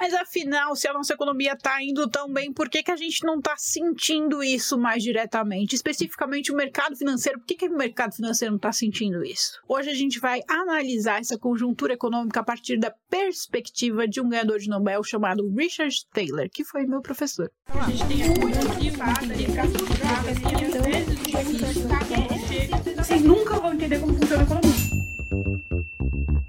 Mas afinal, se a nossa economia está indo tão bem, por que, que a gente não está sentindo isso mais diretamente? Especificamente o mercado financeiro, por que, que o mercado financeiro não está sentindo isso? Hoje a gente vai analisar essa conjuntura econômica a partir da perspectiva de um ganhador de Nobel chamado Richard Taylor, que foi meu professor. A gente tem Vocês nunca vão entender como funciona a economia.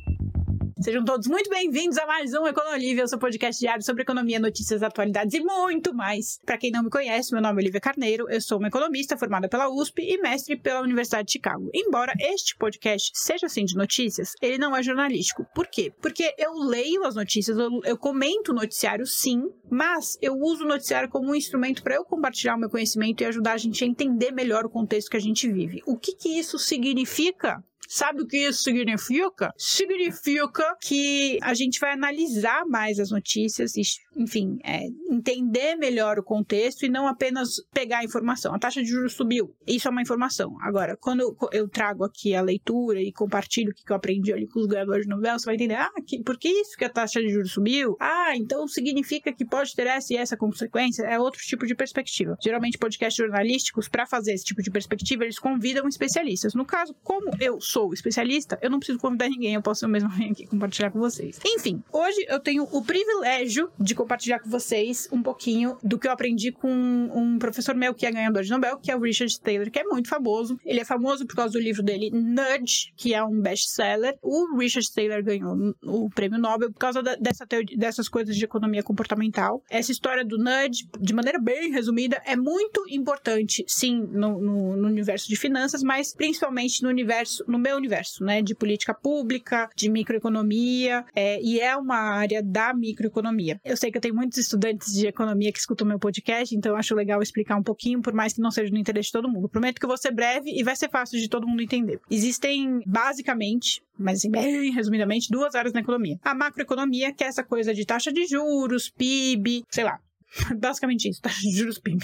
Sejam todos muito bem-vindos a mais um Econolívia, o seu podcast diário sobre economia, notícias, atualidades e muito mais. Para quem não me conhece, meu nome é Olivia Carneiro, eu sou uma economista formada pela USP e mestre pela Universidade de Chicago. Embora este podcast seja assim de notícias, ele não é jornalístico. Por quê? Porque eu leio as notícias, eu, eu comento o noticiário sim, mas eu uso o noticiário como um instrumento para eu compartilhar o meu conhecimento e ajudar a gente a entender melhor o contexto que a gente vive. O que, que isso significa? Sabe o que isso significa? Significa que a gente vai analisar mais as notícias enfim, é, entender melhor o contexto e não apenas pegar a informação. A taxa de juros subiu. Isso é uma informação. Agora, quando eu trago aqui a leitura e compartilho o que eu aprendi ali com os ganhadores de novela, você vai entender, ah, que, por que isso que a taxa de juros subiu? Ah, então significa que pode ter essa e essa consequência. É outro tipo de perspectiva. Geralmente, podcasts jornalísticos, para fazer esse tipo de perspectiva, eles convidam especialistas. No caso, como eu sou especialista, eu não preciso convidar ninguém, eu posso eu mesmo vir aqui compartilhar com vocês. Enfim, hoje eu tenho o privilégio de compartilhar com vocês um pouquinho do que eu aprendi com um professor meu que é ganhador de Nobel, que é o Richard Taylor, que é muito famoso. Ele é famoso por causa do livro dele Nudge, que é um best-seller. O Richard Taylor ganhou o prêmio Nobel por causa da, dessa teoria, dessas coisas de economia comportamental. Essa história do nudge, de maneira bem resumida, é muito importante, sim, no, no, no universo de finanças, mas principalmente no universo, no meu universo, né, de política pública, de microeconomia, é, e é uma área da microeconomia. Eu sei que eu tenho muitos estudantes de economia que escutam meu podcast, então acho legal explicar um pouquinho, por mais que não seja no interesse de todo mundo. Prometo que eu vou ser breve e vai ser fácil de todo mundo entender. Existem, basicamente, mas assim, bem resumidamente, duas áreas na economia. A macroeconomia, que é essa coisa de taxa de juros, PIB, sei lá, Basicamente isso, taxa de juros PIB.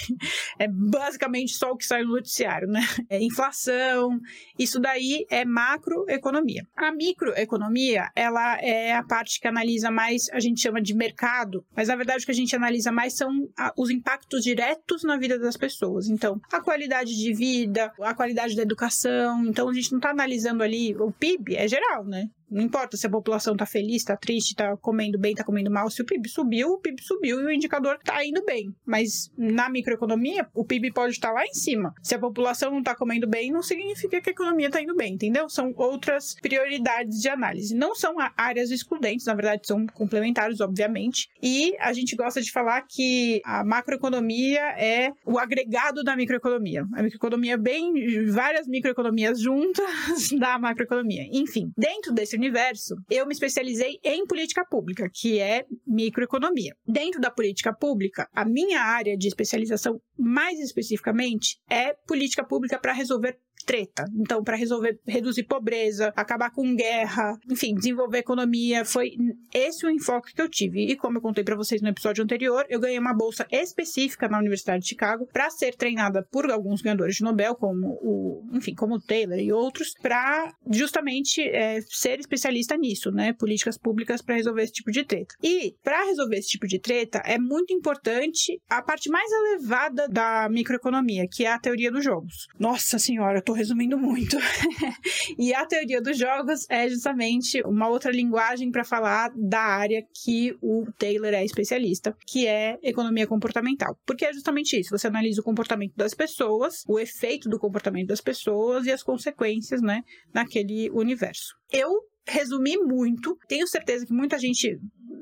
É basicamente só o que sai no noticiário, né? É inflação, isso daí é macroeconomia. A microeconomia, ela é a parte que analisa mais, a gente chama de mercado, mas na verdade o que a gente analisa mais são os impactos diretos na vida das pessoas. Então, a qualidade de vida, a qualidade da educação. Então, a gente não está analisando ali o PIB, é geral, né? Não importa se a população está feliz, está triste, está comendo bem, está comendo mal. Se o PIB subiu, o PIB subiu e o indicador está indo bem. Mas na microeconomia, o PIB pode estar tá lá em cima. Se a população não está comendo bem, não significa que a economia está indo bem, entendeu? São outras prioridades de análise. Não são áreas excludentes, na verdade, são complementares, obviamente. E a gente gosta de falar que a macroeconomia é o agregado da microeconomia. A microeconomia é bem várias microeconomias juntas da macroeconomia. Enfim, dentro desse universo, eu me especializei em política pública, que é microeconomia. Dentro da política pública, a minha área de especialização, mais especificamente, é política pública para resolver treta. Então, para resolver, reduzir pobreza, acabar com guerra, enfim, desenvolver economia, foi esse o enfoque que eu tive. E como eu contei para vocês no episódio anterior, eu ganhei uma bolsa específica na Universidade de Chicago para ser treinada por alguns ganhadores de Nobel, como o, enfim, como o Taylor e outros, para justamente é, ser especialista nisso, né? Políticas públicas para resolver esse tipo de treta. E para resolver esse tipo de treta é muito importante a parte mais elevada da microeconomia, que é a teoria dos jogos. Nossa senhora, eu tô resumindo muito. e a teoria dos jogos é justamente uma outra linguagem para falar da área que o Taylor é especialista, que é economia comportamental. Porque é justamente isso, você analisa o comportamento das pessoas, o efeito do comportamento das pessoas e as consequências, né, naquele universo. Eu resumi muito. Tenho certeza que muita gente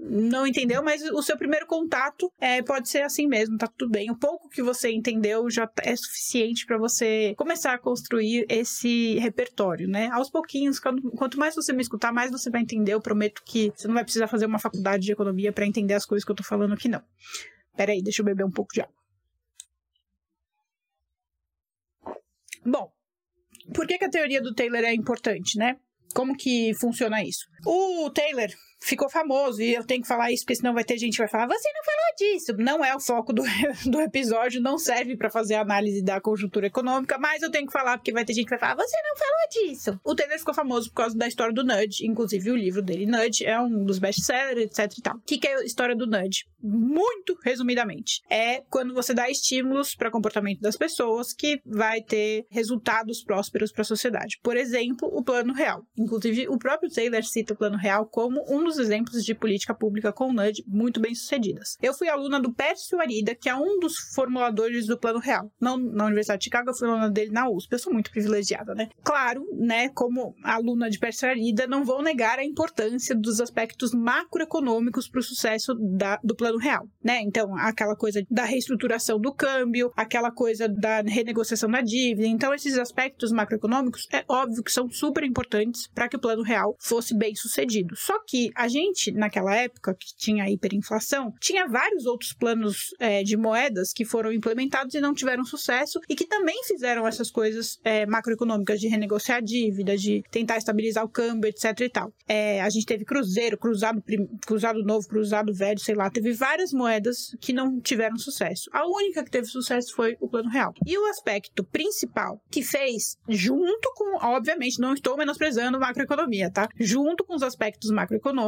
não entendeu, mas o seu primeiro contato é, pode ser assim mesmo, tá tudo bem. O pouco que você entendeu já é suficiente para você começar a construir esse repertório, né? Aos pouquinhos, quanto mais você me escutar, mais você vai entender. Eu prometo que você não vai precisar fazer uma faculdade de economia para entender as coisas que eu tô falando aqui, não. Pera aí, deixa eu beber um pouco de água. Bom, por que, que a teoria do Taylor é importante, né? Como que funciona isso? O Taylor ficou famoso e eu tenho que falar isso porque senão vai ter gente que vai falar, você não falou disso. Não é o foco do, do episódio, não serve para fazer análise da conjuntura econômica, mas eu tenho que falar porque vai ter gente que vai falar, você não falou disso. O Taylor ficou famoso por causa da história do Nudge, inclusive o livro dele, Nudge, é um dos best-sellers, etc e tal. O que, que é a história do Nudge? Muito resumidamente, é quando você dá estímulos para comportamento das pessoas que vai ter resultados prósperos para a sociedade. Por exemplo, o Plano Real. Inclusive, o próprio Taylor cita o Plano Real como um dos exemplos de política pública com nudge muito bem sucedidas. Eu fui aluna do Pércio Arida, que é um dos formuladores do Plano Real. Não na Universidade de Chicago, eu fui aluna dele na USP. Eu sou muito privilegiada, né? Claro, né, como aluna de Pércio Arida, não vou negar a importância dos aspectos macroeconômicos para o sucesso da, do Plano Real, né? Então, aquela coisa da reestruturação do câmbio, aquela coisa da renegociação da dívida. Então, esses aspectos macroeconômicos é óbvio que são super importantes para que o Plano Real fosse bem sucedido. Só que a gente, naquela época que tinha hiperinflação, tinha vários outros planos é, de moedas que foram implementados e não tiveram sucesso e que também fizeram essas coisas é, macroeconômicas de renegociar dívida, de tentar estabilizar o câmbio, etc e tal. É, a gente teve cruzeiro, cruzado, cruzado novo, cruzado velho, sei lá, teve várias moedas que não tiveram sucesso. A única que teve sucesso foi o plano real. E o aspecto principal que fez, junto com, obviamente, não estou menosprezando macroeconomia, tá? Junto com os aspectos macroeconômicos,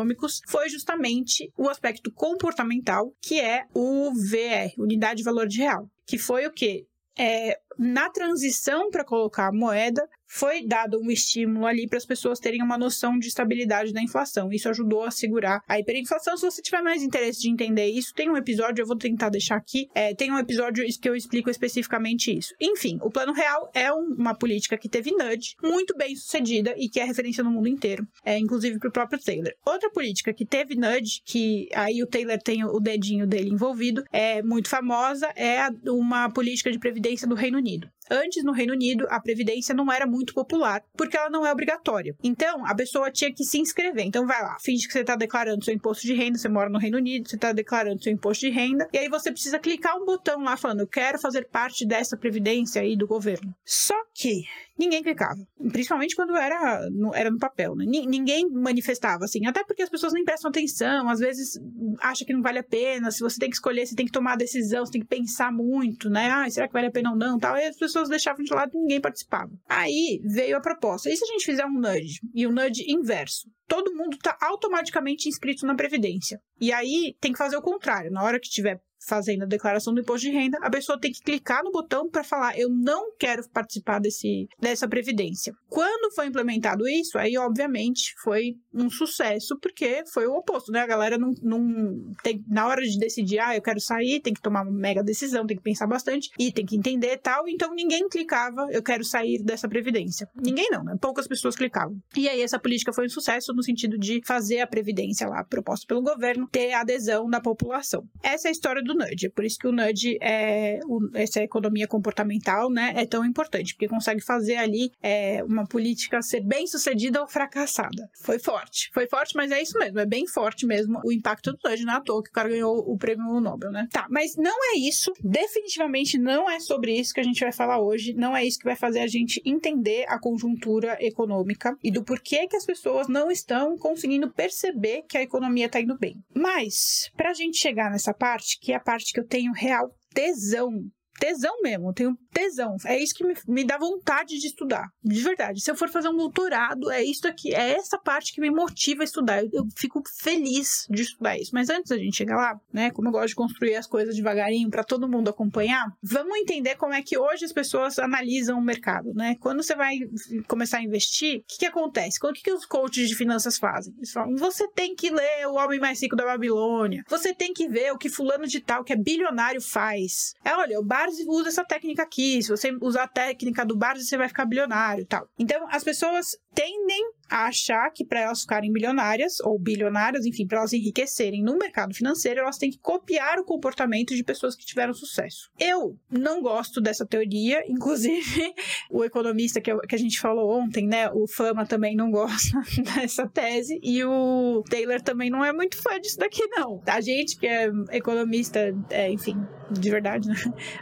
foi justamente o aspecto comportamental, que é o VR, Unidade de Valor de Real. Que foi o quê? É, na transição para colocar a moeda, foi dado um estímulo ali para as pessoas terem uma noção de estabilidade da inflação. Isso ajudou a segurar a hiperinflação. Se você tiver mais interesse de entender isso, tem um episódio, eu vou tentar deixar aqui, é, tem um episódio que eu explico especificamente isso. Enfim, o Plano Real é um, uma política que teve nudge, muito bem sucedida e que é referência no mundo inteiro, é, inclusive para o próprio Taylor. Outra política que teve nudge, que aí o Taylor tem o dedinho dele envolvido, é muito famosa, é uma política de previdência do Reino Unido. Antes, no Reino Unido, a previdência não era muito popular, porque ela não é obrigatória. Então, a pessoa tinha que se inscrever. Então, vai lá, finge que você está declarando seu imposto de renda, você mora no Reino Unido, você está declarando seu imposto de renda, e aí você precisa clicar um botão lá falando, eu quero fazer parte dessa previdência aí do governo. Só que ninguém clicava. Principalmente quando era no, era no papel, né? Ninguém manifestava, assim. Até porque as pessoas nem prestam atenção, às vezes acha que não vale a pena. Se você tem que escolher, você tem que tomar a decisão, você tem que pensar muito, né? Ah, será que vale a pena ou não? Tal. E as pessoas deixavam de lado e ninguém participava. Aí veio a proposta. E se a gente fizer um nudge? E o um nudge inverso? Todo mundo está automaticamente inscrito na Previdência. E aí tem que fazer o contrário. Na hora que tiver fazendo a declaração do imposto de renda, a pessoa tem que clicar no botão para falar eu não quero participar desse, dessa previdência. Quando foi implementado isso, aí obviamente foi um sucesso, porque foi o oposto, né? A galera não, não tem, na hora de decidir, ah, eu quero sair, tem que tomar uma mega decisão, tem que pensar bastante e tem que entender tal, então ninguém clicava, eu quero sair dessa previdência. Ninguém não, né? Poucas pessoas clicavam. E aí essa política foi um sucesso no sentido de fazer a previdência lá proposta pelo governo ter adesão da população. Essa é a história do nudge. É por isso que o nudge é o, essa economia comportamental, né, é tão importante, porque consegue fazer ali é, uma política ser bem sucedida ou fracassada. Foi forte, foi forte, mas é isso mesmo, é bem forte mesmo o impacto do nudge, não é toa que o cara ganhou o prêmio Nobel, né? Tá, mas não é isso, definitivamente não é sobre isso que a gente vai falar hoje, não é isso que vai fazer a gente entender a conjuntura econômica e do porquê que as pessoas não estão conseguindo perceber que a economia está indo bem. Mas, para a gente chegar nessa parte, que é a parte que eu tenho real tesão tesão mesmo, tenho tesão. É isso que me, me, dá vontade de estudar. De verdade. Se eu for fazer um doutorado, é isso aqui, é essa parte que me motiva a estudar. Eu, eu, fico feliz de estudar isso. Mas antes da gente chegar lá, né, como eu gosto de construir as coisas devagarinho para todo mundo acompanhar, vamos entender como é que hoje as pessoas analisam o mercado, né? Quando você vai começar a investir, o que, que acontece? O que, que os coaches de finanças fazem? Eles falam: você tem que ler O Homem Mais Rico da Babilônia. Você tem que ver o que fulano de tal, que é bilionário, faz. É, olha, o bar Barzi usa essa técnica aqui. Se você usar a técnica do Barzi, você vai ficar bilionário e tal. Então, as pessoas tendem a achar que para elas ficarem bilionárias ou bilionárias, enfim, para elas enriquecerem no mercado financeiro, elas têm que copiar o comportamento de pessoas que tiveram sucesso. Eu não gosto dessa teoria, inclusive o economista que, eu, que a gente falou ontem, né, o Fama também não gosta dessa tese e o Taylor também não é muito fã disso daqui não. A gente que é economista, é, enfim, de verdade, né?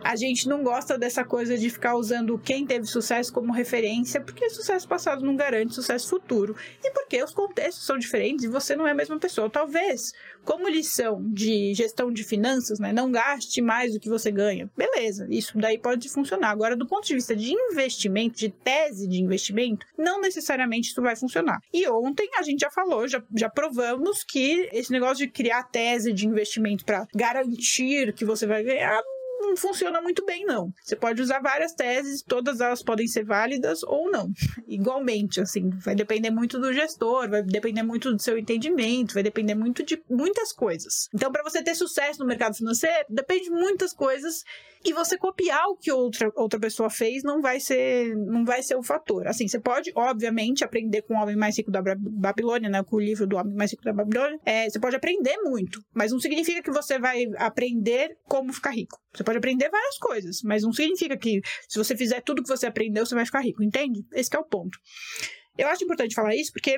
A gente não gosta dessa coisa de ficar usando quem teve sucesso como referência, porque sucesso passado não garante grande sucesso futuro. E porque os contextos são diferentes e você não é a mesma pessoa. Talvez, como lição de gestão de finanças, né, não gaste mais do que você ganha. Beleza, isso daí pode funcionar. Agora, do ponto de vista de investimento, de tese de investimento, não necessariamente isso vai funcionar. E ontem a gente já falou, já, já provamos que esse negócio de criar tese de investimento para garantir que você vai ganhar não funciona muito bem, não. Você pode usar várias teses, todas elas podem ser válidas ou não. Igualmente, assim, vai depender muito do gestor, vai depender muito do seu entendimento, vai depender muito de muitas coisas. Então, para você ter sucesso no mercado financeiro, depende de muitas coisas e você copiar o que outra, outra pessoa fez não vai ser não vai ser o fator. Assim, você pode, obviamente, aprender com o Homem Mais Rico da Babilônia, né, com o livro do Homem Mais Rico da Babilônia, é, você pode aprender muito, mas não significa que você vai aprender como ficar rico. Você pode aprender várias coisas, mas não significa que se você fizer tudo que você aprendeu, você vai ficar rico, entende? Esse é o ponto. Eu acho importante falar isso porque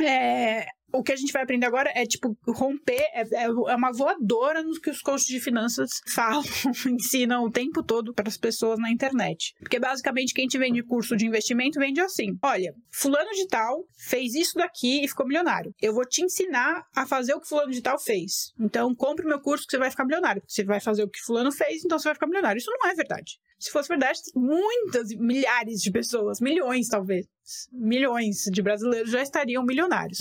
é, o que a gente vai aprender agora é, tipo, romper, é, é, é uma voadora no que os coaches de finanças falam, ensinam o tempo todo para as pessoas na internet. Porque basicamente quem te vende curso de investimento vende assim: olha, fulano de tal fez isso daqui e ficou milionário. Eu vou te ensinar a fazer o que fulano de tal fez. Então compre meu curso que você vai ficar milionário. Você vai fazer o que fulano fez, então você vai ficar milionário. Isso não é verdade. Se fosse verdade, muitas, milhares de pessoas, milhões talvez, milhões de brasileiros já estariam milionários.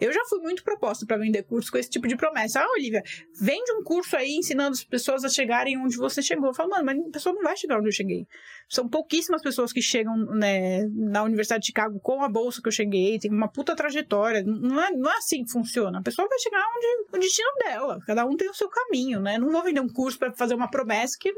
Eu já fui muito proposta para vender curso com esse tipo de promessa. Ah, Olivia, vende um curso aí ensinando as pessoas a chegarem onde você chegou. Eu falo, mano, mas a pessoa não vai chegar onde eu cheguei. São pouquíssimas pessoas que chegam né, na Universidade de Chicago com a bolsa que eu cheguei, tem uma puta trajetória. Não é, não é assim que funciona. A pessoa vai chegar onde o destino dela. Cada um tem o seu caminho, né? Não vou vender um curso para fazer uma promessa que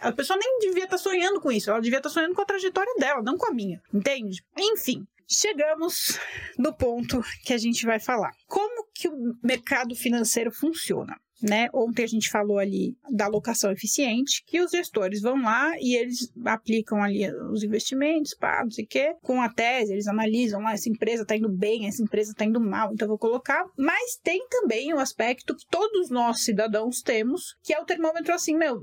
a pessoa nem devia estar tá sonhando com isso. Ela devia estar tá sonhando com a trajetória dela, não com a minha. Entende? Enfim, chegamos no ponto que a gente vai falar. Como que o mercado financeiro funciona? né? Ontem a gente falou ali da alocação eficiente, que os gestores vão lá e eles aplicam ali os investimentos, pá, não sei o quê, com a tese, eles analisam lá, essa empresa está indo bem, essa empresa está indo mal, então vou colocar. Mas tem também o aspecto que todos nós cidadãos temos, que é o termômetro assim, meu,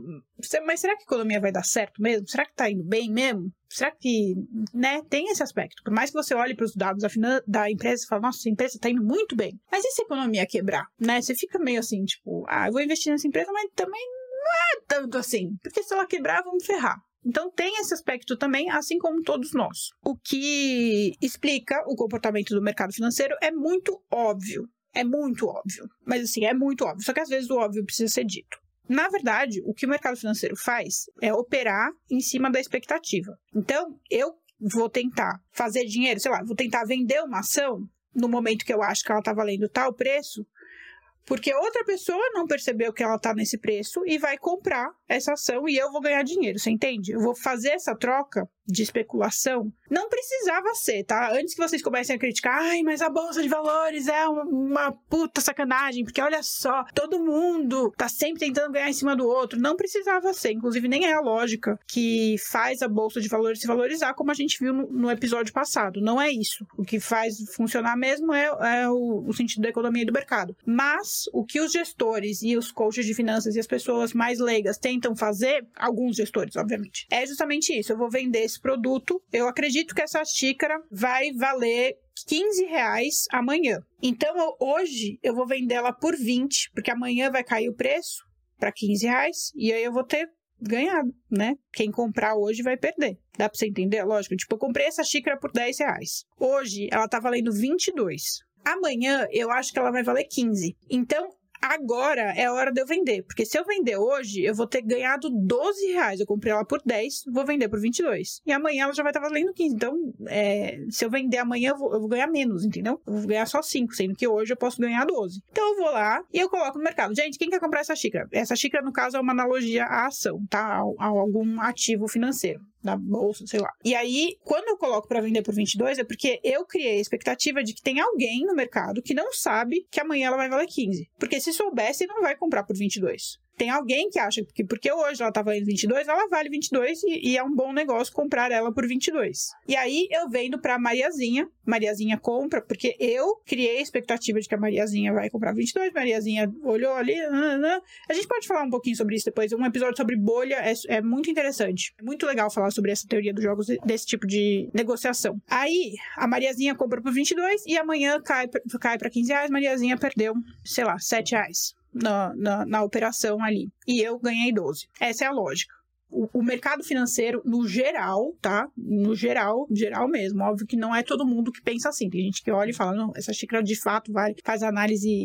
mas será que a economia vai dar certo mesmo? Será que está indo bem mesmo? Será que, né, tem esse aspecto? Por mais que você olhe para os dados da, da empresa e fale, nossa, essa empresa está indo muito bem. Mas e se a economia quebrar, né? Você fica meio assim, tipo, ah, eu vou investir nessa empresa, mas também não é tanto assim. Porque se ela quebrar, vamos ferrar. Então tem esse aspecto também, assim como todos nós. O que explica o comportamento do mercado financeiro é muito óbvio. É muito óbvio. Mas assim, é muito óbvio. Só que às vezes o óbvio precisa ser dito. Na verdade, o que o mercado financeiro faz é operar em cima da expectativa. Então, eu vou tentar fazer dinheiro, sei lá, vou tentar vender uma ação no momento que eu acho que ela está valendo tal preço, porque outra pessoa não percebeu que ela está nesse preço e vai comprar essa ação e eu vou ganhar dinheiro, você entende? Eu vou fazer essa troca de especulação, não precisava ser, tá? Antes que vocês comecem a criticar, ai, mas a bolsa de valores é uma puta sacanagem, porque olha só, todo mundo tá sempre tentando ganhar em cima do outro. Não precisava ser, inclusive nem é a lógica que faz a bolsa de valores se valorizar, como a gente viu no, no episódio passado. Não é isso. O que faz funcionar mesmo é, é o, o sentido da economia e do mercado. Mas o que os gestores e os coaches de finanças e as pessoas mais leigas tentam fazer, alguns gestores, obviamente, é justamente isso. Eu vou vender esse produto, eu acredito que essa xícara vai valer 15 reais amanhã. Então, eu, hoje eu vou vender ela por 20, porque amanhã vai cair o preço para 15 reais e aí eu vou ter ganhado, né? Quem comprar hoje vai perder. Dá pra você entender? Lógico. Tipo, eu comprei essa xícara por 10 reais. Hoje ela tá valendo 22. Amanhã eu acho que ela vai valer 15. Então, agora é a hora de eu vender. Porque se eu vender hoje, eu vou ter ganhado 12 reais. Eu comprei ela por 10, vou vender por 22. E amanhã ela já vai estar valendo 15. Então, é, se eu vender amanhã, eu vou, eu vou, ganhar menos, entendeu? Eu vou ganhar só 5, sendo que hoje eu posso ganhar 12. Então, eu vou lá e eu coloco no mercado. Gente, quem quer comprar essa xícara? Essa xícara, no caso, é uma analogia à ação, tá? A, a algum ativo financeiro da bolsa, sei lá. E aí, quando eu coloco para vender por 22, é porque eu criei a expectativa de que tem alguém no mercado que não sabe que amanhã ela vai valer 15. Porque se soubesse, não vai comprar por 22. Tem alguém que acha que porque hoje ela tá valendo 22, ela vale 22 e, e é um bom negócio comprar ela por 22. E aí eu vendo pra Mariazinha, Mariazinha compra, porque eu criei a expectativa de que a Mariazinha vai comprar 22, Mariazinha olhou ali, a gente pode falar um pouquinho sobre isso depois, um episódio sobre bolha é, é muito interessante, é muito legal falar sobre essa teoria dos jogos desse tipo de negociação. Aí a Mariazinha compra por 22 e amanhã cai, cai pra 15 reais, Mariazinha perdeu, sei lá, 7 reais na, na, na operação ali. E eu ganhei 12. Essa é a lógica o, mercado financeiro, no geral, tá? No geral, geral mesmo. Óbvio que não é todo mundo que pensa assim. Tem gente que olha e fala, não, essa xícara de fato vai, faz análise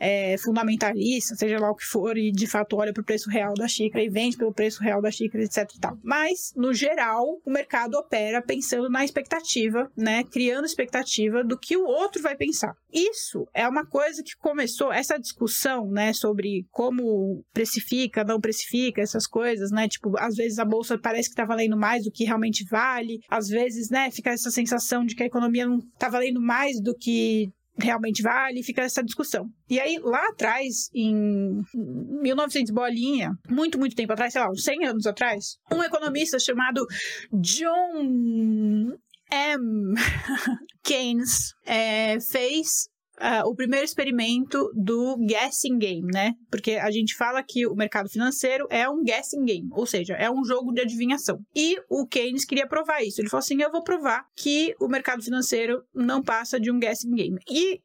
é, fundamentalista, seja lá o que for, e de fato olha para o preço real da xícara e vende pelo preço real da xícara, etc e tal. Mas, no geral, o mercado opera pensando na expectativa, né? Criando expectativa do que o outro vai pensar. Isso é uma coisa que começou, essa discussão, né, sobre como precifica, não precifica, essas coisas, né? Tipo, às vezes a bolsa parece que está valendo mais do que realmente vale, às vezes, né, fica essa sensação de que a economia não está valendo mais do que realmente vale, fica essa discussão. E aí, lá atrás, em 1900 bolinha, muito, muito tempo atrás, sei lá, uns 100 anos atrás, um economista chamado John M. Keynes é, fez uh, o primeiro experimento do guessing game, né? Porque a gente fala que o mercado financeiro é um guessing game, ou seja, é um jogo de adivinhação. E o Keynes queria provar isso. Ele falou assim: eu vou provar que o mercado financeiro não passa de um guessing game. E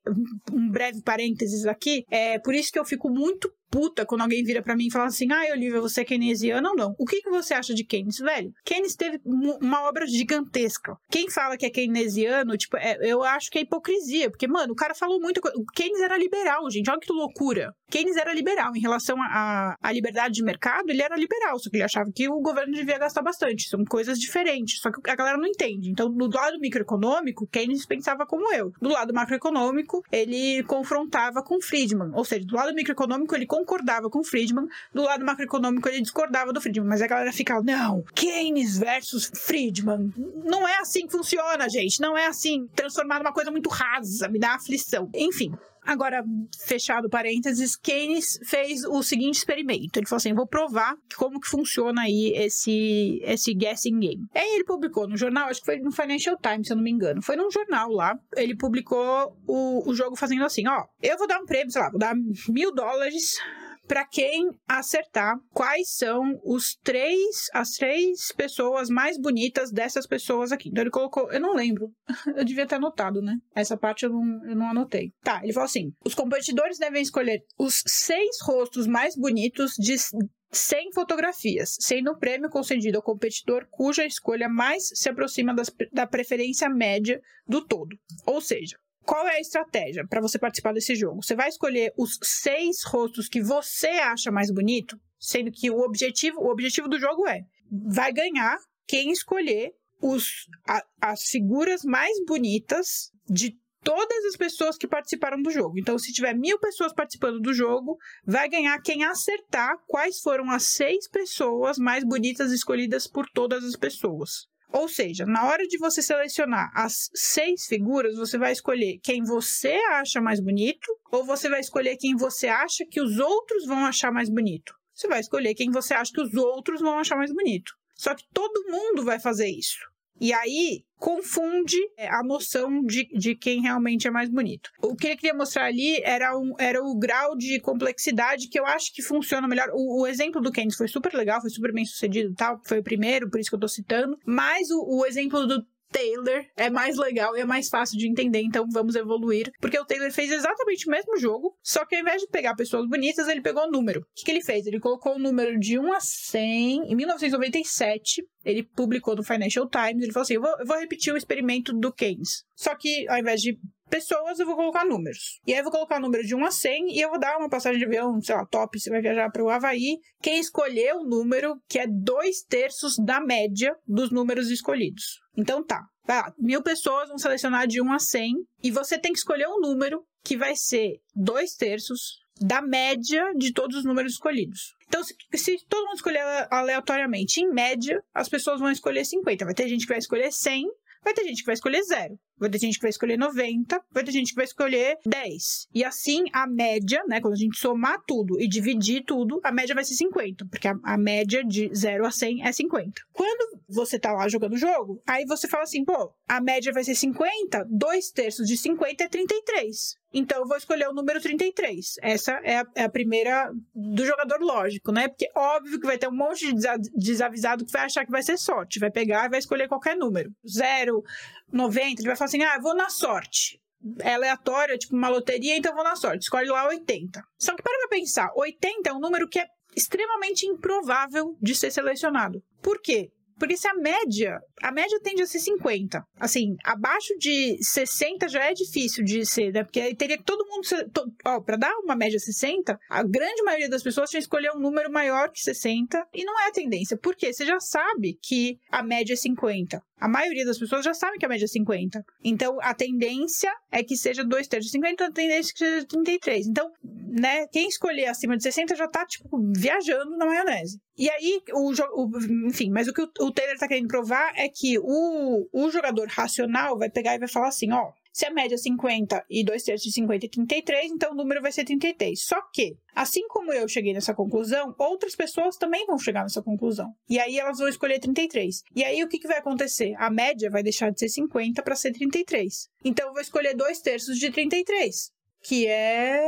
um breve parênteses aqui, é por isso que eu fico muito puta quando alguém vira para mim e fala assim: ah, Olivia, você é keynesiana ou não? O que, que você acha de Keynes, velho? Keynes teve uma obra gigantesca. Quem fala que é keynesiano, tipo, é, eu acho que é hipocrisia, porque, mano, o cara falou muita coisa. Keynes era liberal, gente, olha que loucura. Keynes era liberal em relação à liberdade de mercado, ele era liberal, só que ele achava que o governo devia gastar bastante. São coisas diferentes, só que a galera não entende. Então, do lado microeconômico, Keynes pensava como eu. Do lado macroeconômico, ele confrontava com Friedman. Ou seja, do lado microeconômico, ele concordava com Friedman, do lado macroeconômico, ele discordava do Friedman. Mas a galera ficava, não, Keynes versus Friedman. Não é assim que funciona, gente. Não é assim. Transformar numa coisa muito rasa, me dá aflição. Enfim, Agora, fechado parênteses, Keynes fez o seguinte experimento. Ele falou assim: vou provar como que funciona aí esse, esse guessing game. Aí ele publicou no jornal, acho que foi no Financial Times, se eu não me engano. Foi num jornal lá. Ele publicou o, o jogo fazendo assim: ó, eu vou dar um prêmio, sei lá, vou dar mil dólares para quem acertar quais são os três, as três pessoas mais bonitas dessas pessoas aqui. Então ele colocou, eu não lembro, eu devia ter anotado, né? Essa parte eu não, eu não anotei. Tá, ele falou assim: os competidores devem escolher os seis rostos mais bonitos de 100 fotografias, sendo o prêmio concedido ao competidor cuja escolha mais se aproxima das, da preferência média do todo. Ou seja, qual é a estratégia para você participar desse jogo? Você vai escolher os seis rostos que você acha mais bonito, sendo que o objetivo, o objetivo do jogo é vai ganhar quem escolher os, a, as figuras mais bonitas de todas as pessoas que participaram do jogo. Então, se tiver mil pessoas participando do jogo, vai ganhar quem acertar quais foram as seis pessoas mais bonitas escolhidas por todas as pessoas. Ou seja, na hora de você selecionar as seis figuras, você vai escolher quem você acha mais bonito, ou você vai escolher quem você acha que os outros vão achar mais bonito. Você vai escolher quem você acha que os outros vão achar mais bonito. Só que todo mundo vai fazer isso. E aí confunde é, a noção de, de quem realmente é mais bonito. O que ele queria mostrar ali era, um, era o grau de complexidade que eu acho que funciona melhor. O, o exemplo do Keynes foi super legal, foi super bem sucedido tal, foi o primeiro, por isso que eu tô citando. Mas o, o exemplo do Taylor é mais legal e é mais fácil de entender, então vamos evoluir. Porque o Taylor fez exatamente o mesmo jogo, só que ao invés de pegar pessoas bonitas, ele pegou o número. O que, que ele fez? Ele colocou o número de 1 a 100 em 1997. Ele publicou no Financial Times. Ele falou assim: eu vou, eu vou repetir o experimento do Keynes. Só que ao invés de pessoas, eu vou colocar números. E aí eu vou colocar o número de 1 a 100 e eu vou dar uma passagem de avião, sei lá, top, você vai viajar para o Havaí. Quem escolher o número que é dois terços da média dos números escolhidos. Então tá, vai lá, mil pessoas vão selecionar de 1 a 100 e você tem que escolher um número que vai ser dois terços da média de todos os números escolhidos. Então, se, se, todo mundo escolher aleatoriamente, em média, as pessoas vão escolher 50. Vai ter gente que vai escolher 100, vai ter gente que vai escolher zero. vai ter gente que vai escolher 90, vai ter gente que vai escolher 10. E assim, a média, né, quando a gente somar tudo e dividir tudo, a média vai ser 50, porque a, a média de 0 a 100 é 50. Quando você tá lá jogando o jogo, aí você fala assim, pô, a média vai ser 50, dois terços de 50 é 33. Então eu vou escolher o número 33. Essa é a, é a, primeira do jogador lógico, né? Porque óbvio que vai ter um monte de desavisado que vai achar que vai ser sorte. Vai pegar e vai escolher qualquer número. 0, 90, ele vai falar assim: ah, vou na sorte é aleatória, tipo uma loteria, então vou na sorte. Escolhe lá 80. Só que para pra pensar, 80 é um número que é extremamente improvável de ser selecionado. Por quê? Porque se a média, a média tende a ser 50. Assim, abaixo de 60 já é difícil de ser, né? Porque teria que todo mundo. Ser, to, ó, pra dar uma média 60, a grande maioria das pessoas tinha que escolher um número maior que 60. E não é a tendência. Por quê? Você já sabe que a média é 50. A maioria das pessoas já sabe que a média é 50. Então, a tendência é que seja 2 terços de 50, a tendência é que seja 33. Então, né, quem escolher acima de 60 já tá, tipo, viajando na maionese. E aí, o, o enfim, mas o que o, o Taylor tá querendo provar é que o, o jogador racional vai pegar e vai falar assim, ó, se a média é 50 e 2 terços de 50 é 33, então o número vai ser 33. Só que, assim como eu cheguei nessa conclusão, outras pessoas também vão chegar nessa conclusão. E aí elas vão escolher 33. E aí o que, que vai acontecer? A média vai deixar de ser 50 para ser 33. Então eu vou escolher 2 terços de 33, que é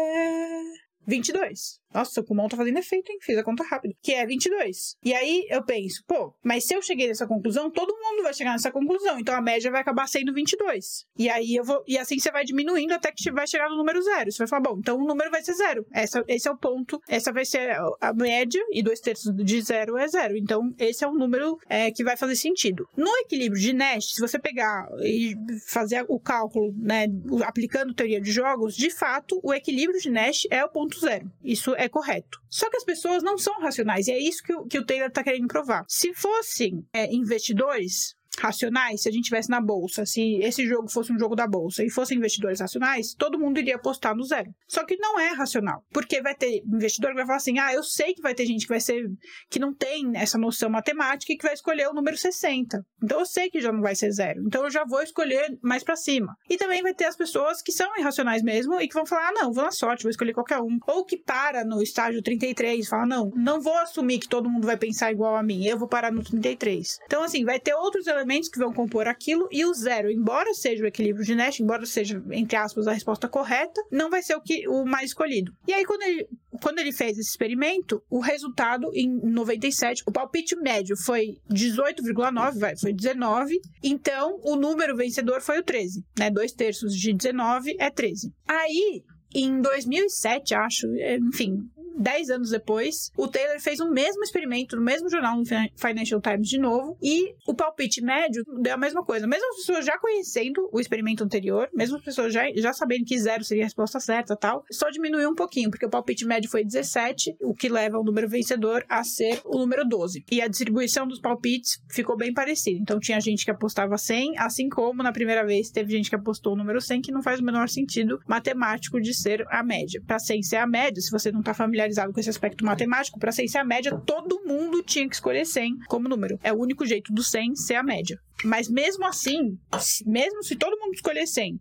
22. Nossa, o pulmão tá fazendo efeito, hein? Fiz a conta rápido. Que é 22. E aí eu penso, pô, mas se eu cheguei nessa conclusão, todo mundo vai chegar nessa conclusão. Então a média vai acabar sendo 22. E aí eu vou. E assim você vai diminuindo até que vai chegar no número zero. Você vai falar, bom, então o número vai ser zero. Essa, esse é o ponto. Essa vai ser a média. E dois terços de zero é zero. Então esse é um número é, que vai fazer sentido. No equilíbrio de Nash, se você pegar e fazer o cálculo, né, aplicando teoria de jogos, de fato, o equilíbrio de Nash é o ponto zero. Isso é correto. Só que as pessoas não são racionais, e é isso que o, que o Taylor está querendo provar. Se fossem é, investidores, racionais, se a gente tivesse na bolsa, se esse jogo fosse um jogo da bolsa e fossem investidores racionais, todo mundo iria apostar no zero. Só que não é racional, porque vai ter investidor que vai falar assim: "Ah, eu sei que vai ter gente que vai ser que não tem essa noção matemática e que vai escolher o número 60. Então eu sei que já não vai ser zero. Então eu já vou escolher mais para cima". E também vai ter as pessoas que são irracionais mesmo e que vão falar: "Ah, não, vou na sorte, vou escolher qualquer um". Ou que para no estágio 33 e fala: "Não, não vou assumir que todo mundo vai pensar igual a mim, eu vou parar no 33". Então assim, vai ter outros elementos que vão compor aquilo e o zero, embora seja o equilíbrio de Nash, embora seja, entre aspas, a resposta correta, não vai ser o, que, o mais escolhido. E aí, quando ele, quando ele fez esse experimento, o resultado em 97, o palpite médio foi 18,9, foi 19, então o número vencedor foi o 13, né? Dois terços de 19 é 13. Aí, em 2007, acho, enfim, 10 anos depois, o Taylor fez o mesmo experimento no mesmo jornal, no Financial Times de novo, e o palpite médio deu a mesma coisa. Mesmo as pessoas já conhecendo o experimento anterior, mesmo as pessoas já, já sabendo que zero seria a resposta certa tal, só diminuiu um pouquinho, porque o palpite médio foi 17, o que leva o número vencedor a ser o número 12. E a distribuição dos palpites ficou bem parecida. Então tinha gente que apostava 100, assim como na primeira vez teve gente que apostou o número 100, que não faz o menor sentido matemático de ser a média. Para 100 ser a média, se você não está familiarizado familiarizado com esse aspecto matemático, para 100 ser a média, todo mundo tinha que escolher 100 como número. É o único jeito do 100 ser a média. Mas mesmo assim, mesmo se todo mundo escolher 100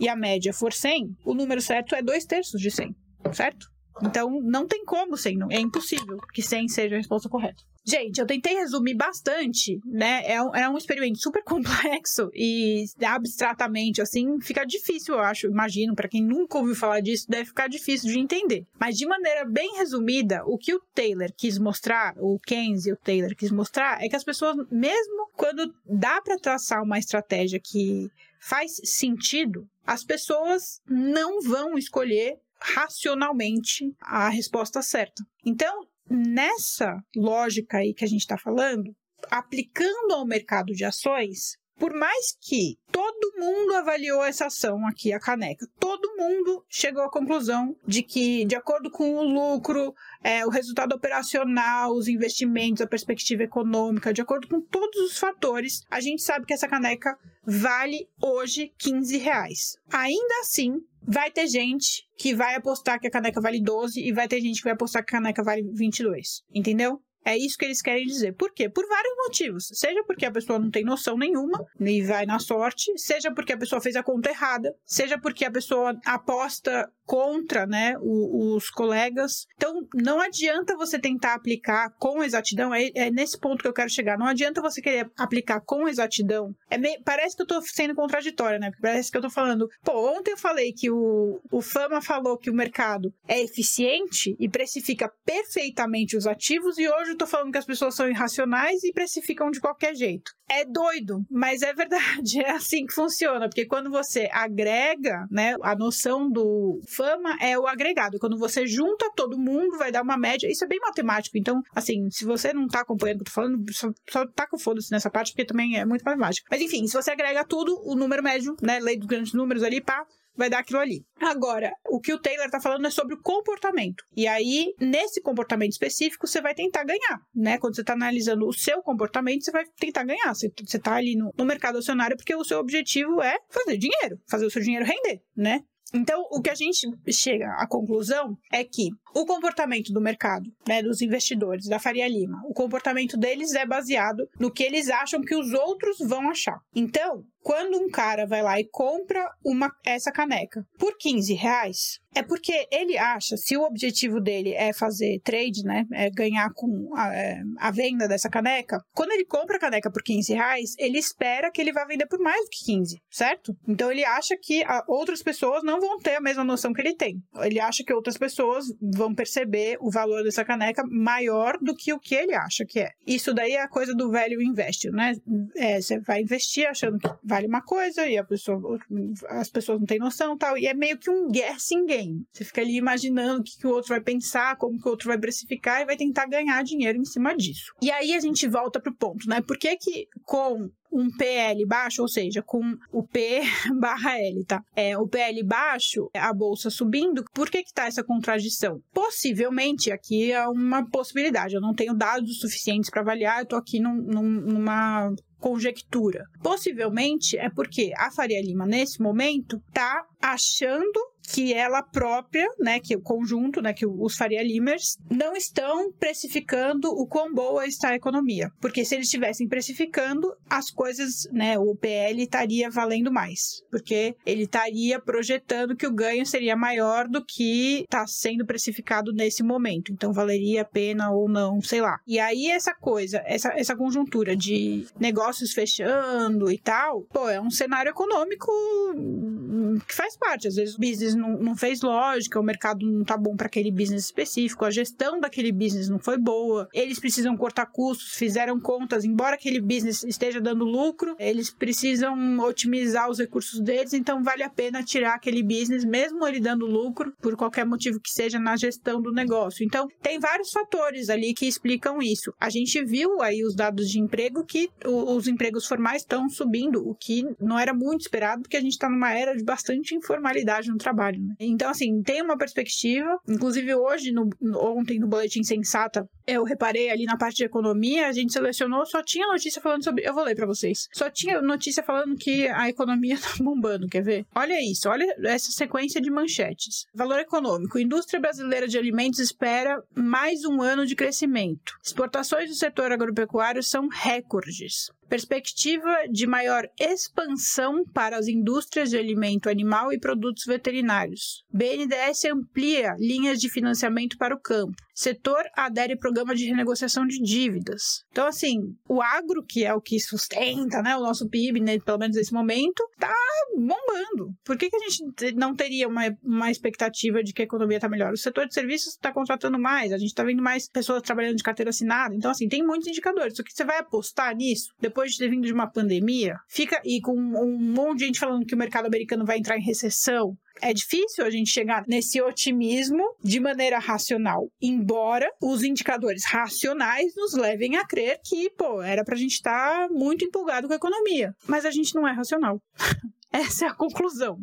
e a média for 100, o número certo é 2 terços de 100, certo? Então, não tem como 100, não. é impossível que 100 seja a resposta correta. Gente, eu tentei resumir bastante, né? É um, é um experimento super complexo e abstratamente, assim, fica difícil, eu acho, imagino, para quem nunca ouviu falar disso, deve ficar difícil de entender. Mas de maneira bem resumida, o que o Taylor quis mostrar, o Keynes e o Taylor quis mostrar, é que as pessoas, mesmo quando dá para traçar uma estratégia que faz sentido, as pessoas não vão escolher racionalmente a resposta certa. Então, nessa lógica aí que a gente está falando, aplicando ao mercado de ações, por mais que todo mundo avaliou essa ação aqui, a caneca, todo mundo chegou à conclusão de que, de acordo com o lucro, é, o resultado operacional, os investimentos, a perspectiva econômica, de acordo com todos os fatores, a gente sabe que essa caneca vale hoje 15 reais. Ainda assim, vai ter gente que vai apostar que a caneca vale 12 e vai ter gente que vai apostar que a caneca vale 22. Entendeu? É isso que eles querem dizer. Por quê? Por vários motivos. Seja porque a pessoa não tem noção nenhuma e vai na sorte, seja porque a pessoa fez a conta errada, seja porque a pessoa aposta contra né, os, colegas. Então, não adianta você tentar aplicar com exatidão, é, é, nesse ponto que eu quero chegar. Não adianta você querer aplicar com exatidão. É meio, parece que eu estou sendo contraditória, né? Parece que eu estou falando, pô, ontem eu falei que o, o Fama falou que o mercado é eficiente e precifica perfeitamente os ativos, e hoje eu estou falando que as pessoas são irracionais e precificam de qualquer jeito. É doido, mas é verdade, é assim que funciona, porque quando você agrega, né, a noção do fama é o agregado. Quando você junta todo mundo, vai dar uma média. Isso é bem matemático. Então, assim, se você não tá acompanhando o que eu tô falando, só, só tá com foda-se nessa parte, porque também é muito matemático. Mas enfim, se você agrega tudo, o número médio, né, lei dos grandes números ali, pá, vai dar aquilo ali. Agora, o que o Taylor está falando é sobre o comportamento. E aí, nesse comportamento específico, você vai tentar ganhar, né? Quando você está analisando o seu comportamento, você vai tentar ganhar. Você, está ali no, no mercado acionário porque o seu objetivo é fazer dinheiro, fazer o seu dinheiro render, né? Então, o que a gente chega à conclusão é que o comportamento do mercado, né, dos investidores, da Faria Lima, o comportamento deles é baseado no que eles acham que os outros vão achar. Então, quando um cara vai lá e compra uma, essa caneca por 15 reais, é porque ele acha, se o objetivo dele é fazer trade, né, é ganhar com a, é, a, venda dessa caneca, quando ele compra a caneca por 15 reais, ele espera que ele vai vender por mais do que 15, certo? Então ele acha que outras pessoas não vão ter a mesma noção que ele tem. Ele acha que outras pessoas vão perceber o valor dessa caneca maior do que o que ele acha que é. Isso daí é a coisa do velho investe, né? É, você vai investir achando que vale uma coisa e pessoa, as pessoas não têm noção tal. E é meio que um guessing game. Você fica ali imaginando o que, que o outro vai pensar, como que o outro vai precificar e vai tentar ganhar dinheiro em cima disso. E aí a gente volta pro ponto, né? Por que que com um PL baixo, ou seja, com o P barra L, tá? É, o PL baixo, a bolsa subindo, por que que tá essa contradição? Possivelmente, aqui é uma possibilidade, eu não tenho dados suficientes para avaliar, eu tô aqui num, num, numa conjectura. Possivelmente é porque a Faria Lima, nesse momento, tá achando que ela própria, né, que o conjunto, né, que os Faria Limers não estão precificando o quão boa está a economia, porque se eles estivessem precificando, as coisas, né, o PL estaria valendo mais, porque ele estaria projetando que o ganho seria maior do que está sendo precificado nesse momento, então valeria a pena ou não, sei lá. E aí essa coisa, essa, essa conjuntura de negócios fechando e tal, pô, é um cenário econômico que faz parte, às vezes o business não, não fez lógica, o mercado não tá bom para aquele business específico, a gestão daquele business não foi boa, eles precisam cortar custos, fizeram contas, embora aquele business esteja dando lucro, eles precisam otimizar os recursos deles, então vale a pena tirar aquele business, mesmo ele dando lucro, por qualquer motivo que seja na gestão do negócio. Então, tem vários fatores ali que explicam isso. A gente viu aí os dados de emprego que os empregos formais estão subindo, o que não era muito esperado, porque a gente está numa era de bastante informalidade no trabalho trabalho. Né? Então, assim, tem uma perspectiva. Inclusive, hoje, no, ontem, no Boletim Sensata, eu reparei ali na parte de economia, a gente selecionou, só tinha notícia falando sobre. Eu vou ler para vocês. Só tinha notícia falando que a economia tá bombando, quer ver? Olha isso, olha essa sequência de manchetes. Valor econômico: indústria brasileira de alimentos espera mais um ano de crescimento. Exportações do setor agropecuário são recordes. Perspectiva de maior expansão para as indústrias de alimento animal e produtos veterinários. BNDES amplia linhas de financiamento para o campo. Setor adere programa de renegociação de dívidas. Então, assim, o agro, que é o que sustenta né, o nosso PIB, né, pelo menos nesse momento, tá bombando. Por que, que a gente não teria uma, uma expectativa de que a economia está melhor? O setor de serviços está contratando mais, a gente está vendo mais pessoas trabalhando de carteira assinada. Então, assim, tem muitos indicadores. Só que você vai apostar nisso depois de ter vindo de uma pandemia, fica e com um monte de gente falando que o mercado americano vai entrar em recessão, é difícil a gente chegar nesse otimismo de maneira racional, embora os indicadores racionais nos levem a crer que, pô, era pra gente estar tá muito empolgado com a economia. Mas a gente não é racional. Essa é a conclusão.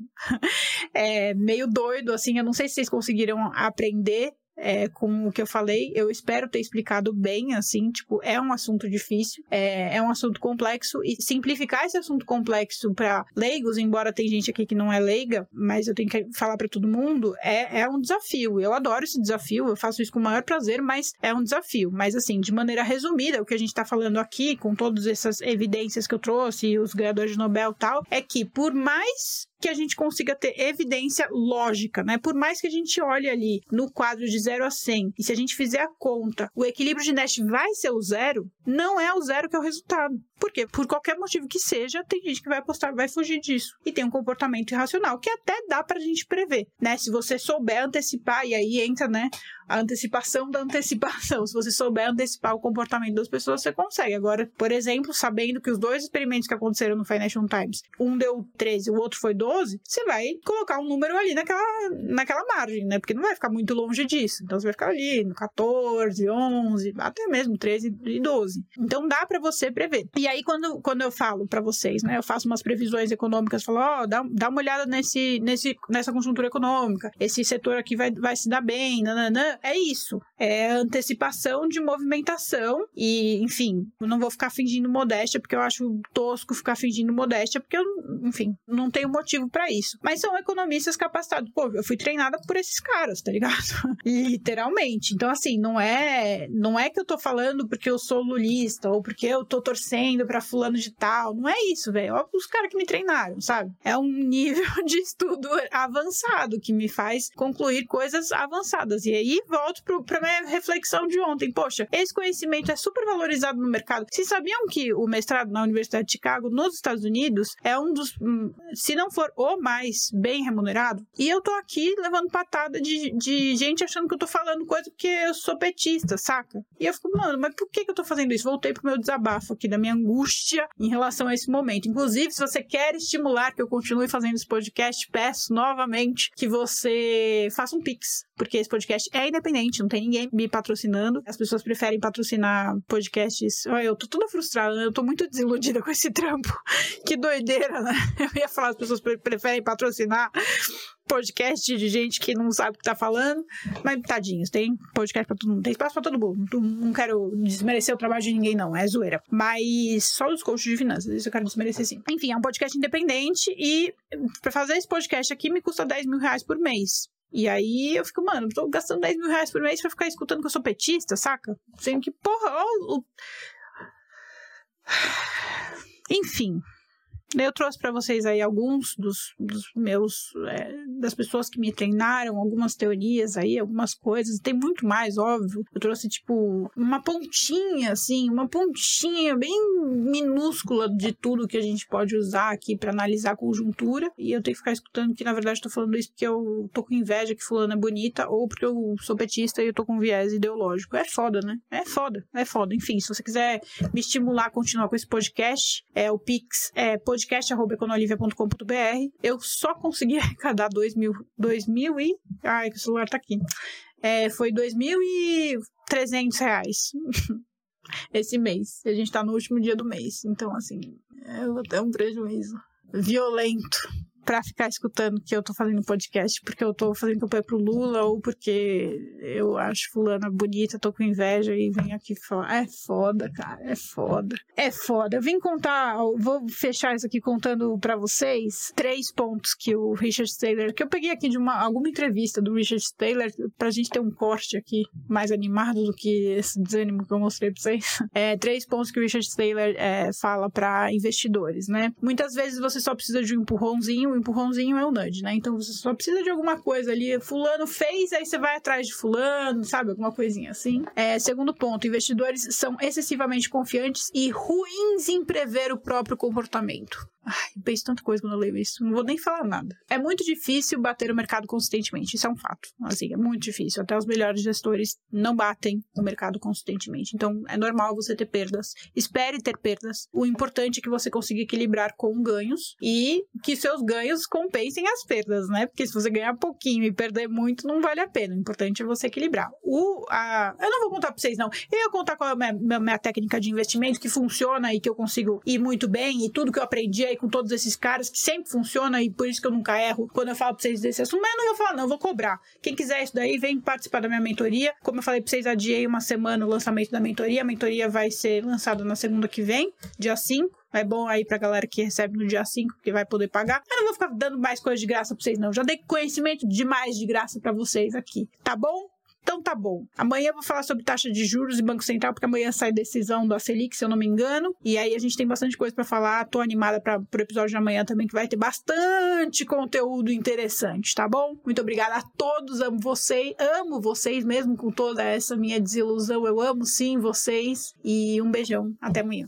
É meio doido, assim. Eu não sei se vocês conseguiram aprender é, com o que eu falei. Eu espero ter explicado bem, assim, tipo, é um assunto difícil, é, é um assunto complexo e simplificar esse assunto complexo para leigos, embora tem gente aqui que não é leiga, mas eu tenho que falar para todo mundo, é, é um desafio. Eu adoro esse desafio, eu faço isso com o maior prazer, mas é um desafio. Mas, assim, de maneira resumida, o que a gente está falando aqui, com todas essas evidências que eu trouxe, os ganhadores de Nobel tal, é que por mais que a gente consiga ter evidência lógica, né? Por mais que a gente olhe ali no quadro de 0 a 100, e se a gente fizer a conta, o equilíbrio de Nash vai ser o zero, não é o zero que é o resultado. Por quê? Por qualquer motivo que seja, tem gente que vai apostar, vai fugir disso. E tem um comportamento irracional, que até dá pra gente prever, né? Se você souber antecipar, e aí entra, né? A antecipação da antecipação. Se você souber antecipar o comportamento das pessoas, você consegue. Agora, por exemplo, sabendo que os dois experimentos que aconteceram no Financial Times, um deu 13, o outro foi 12, você vai colocar um número ali naquela, naquela margem, né? Porque não vai ficar muito longe disso. Então você vai ficar ali no 14, 11, até mesmo 13 e 12. Então dá para você prever. E aí, quando, quando eu falo para vocês, né? Eu faço umas previsões econômicas, falo, ó, oh, dá, dá uma olhada nesse, nesse, nessa conjuntura econômica. Esse setor aqui vai, vai se dar bem, nananã. É isso. É antecipação de movimentação. E, enfim, não vou ficar fingindo modéstia, porque eu acho tosco ficar fingindo modéstia, porque eu, enfim, não tenho motivo para isso. Mas são economistas capacitados. Pô, eu fui treinada por esses caras, tá ligado? Literalmente. Então, assim, não é, não é que eu tô falando porque eu sou lulista ou porque eu tô torcendo para fulano de tal. Não é isso, velho. Os caras que me treinaram, sabe? É um nível de estudo avançado que me faz concluir coisas avançadas. E aí volto para minha reflexão de ontem. Poxa, esse conhecimento é super valorizado no mercado. Vocês sabiam que o mestrado na Universidade de Chicago, nos Estados Unidos, é um dos, hum, se não for o mais bem remunerado? E eu tô aqui levando patada de, de gente achando que eu tô falando coisa porque eu sou petista, saca? E eu fico, mano, mas por que, que eu tô fazendo isso? Voltei pro meu desabafo aqui, da minha angústia em relação a esse momento. Inclusive, se você quer estimular que eu continue fazendo esse podcast, peço novamente que você faça um pix porque esse podcast é independente, não tem ninguém me patrocinando. As pessoas preferem patrocinar podcasts. Olha, eu tô toda frustrada, eu tô muito desiludida com esse trampo. que doideira, né? Eu ia falar, as pessoas preferem patrocinar podcast de gente que não sabe o que tá falando, mas tadinhos, tem podcast pra todo mundo, tem espaço pra todo mundo. Não quero desmerecer o trabalho de ninguém, não, é zoeira. Mas só os coaches de finanças, isso eu quero desmerecer sim. Enfim, é um podcast independente e pra fazer esse podcast aqui me custa 10 mil reais por mês. E aí eu fico, mano, tô gastando 10 mil reais por mês pra ficar escutando que eu sou petista, saca? Sendo que, porra, ó, o... Enfim, eu trouxe para vocês aí alguns dos, dos meus, é, das pessoas que me treinaram, algumas teorias aí, algumas coisas. Tem muito mais, óbvio. Eu trouxe, tipo, uma pontinha, assim, uma pontinha bem minúscula de tudo que a gente pode usar aqui para analisar a conjuntura. E eu tenho que ficar escutando que, na verdade, eu tô falando isso porque eu tô com inveja que fulano é bonita ou porque eu sou petista e eu tô com viés ideológico. É foda, né? É foda, é foda. Enfim, se você quiser me estimular a continuar com esse podcast, é o Pix, é podcast.econolivia.com.br. Eu só consegui arrecadar dois mil, dois mil e... Ai, que o celular tá aqui. É, foi dois mil e trezentos reais esse mês. A gente tá no último dia do mês. Então, assim, é, é um prejuízo violento pra ficar escutando que eu tô fazendo podcast porque eu tô fazendo campanha pro Lula ou porque eu acho fulana bonita, tô com inveja e vem aqui falar. É foda, cara, é foda. É foda. Eu vim contar, vou fechar isso aqui contando para vocês três pontos que o Richard Taylor, que eu peguei aqui de uma, alguma entrevista do Richard Taylor pra gente ter um corte aqui mais animado do que esse desânimo que eu mostrei pra vocês. É, três pontos que o Richard Taylor é, fala para investidores, né? Muitas vezes você só precisa de um empurrãozinho o empurrãozinho é o nudge, né? Então você só precisa de alguma coisa ali. Fulano fez, aí você vai atrás de Fulano, sabe? Alguma coisinha assim. É, segundo ponto, investidores são excessivamente confiantes e ruins em prever o próprio comportamento. Ai, penso tanta coisa quando eu leio isso. Não vou nem falar nada. É muito difícil bater o mercado consistentemente. Isso é um fato. Assim, é muito difícil. Até os melhores gestores não batem o mercado consistentemente. Então, é normal você ter perdas. Espere ter perdas. O importante é que você consiga equilibrar com ganhos e que seus ganhos compensem as perdas, né? Porque se você ganhar pouquinho e perder muito, não vale a pena. O importante é você equilibrar. O, a... Eu não vou contar pra vocês, não. Eu ia contar qual é a minha, minha, minha técnica de investimento que funciona e que eu consigo ir muito bem e tudo que eu aprendi com todos esses caras, que sempre funciona e por isso que eu nunca erro quando eu falo pra vocês desse assunto, mas eu não vou falar, não, vou cobrar. Quem quiser isso daí, vem participar da minha mentoria. Como eu falei pra vocês, adiei uma semana o lançamento da mentoria. A mentoria vai ser lançada na segunda que vem, dia 5. É bom aí pra galera que recebe no dia 5, porque vai poder pagar. Eu não vou ficar dando mais coisa de graça pra vocês, não. Já dei conhecimento demais de graça para vocês aqui, tá bom? Então tá bom. Amanhã eu vou falar sobre taxa de juros e Banco Central, porque amanhã sai decisão da Selic, se eu não me engano. E aí a gente tem bastante coisa para falar. Tô animada para o episódio de amanhã também, que vai ter bastante conteúdo interessante, tá bom? Muito obrigada a todos. Amo vocês. Amo vocês mesmo com toda essa minha desilusão. Eu amo sim vocês. E um beijão. Até amanhã.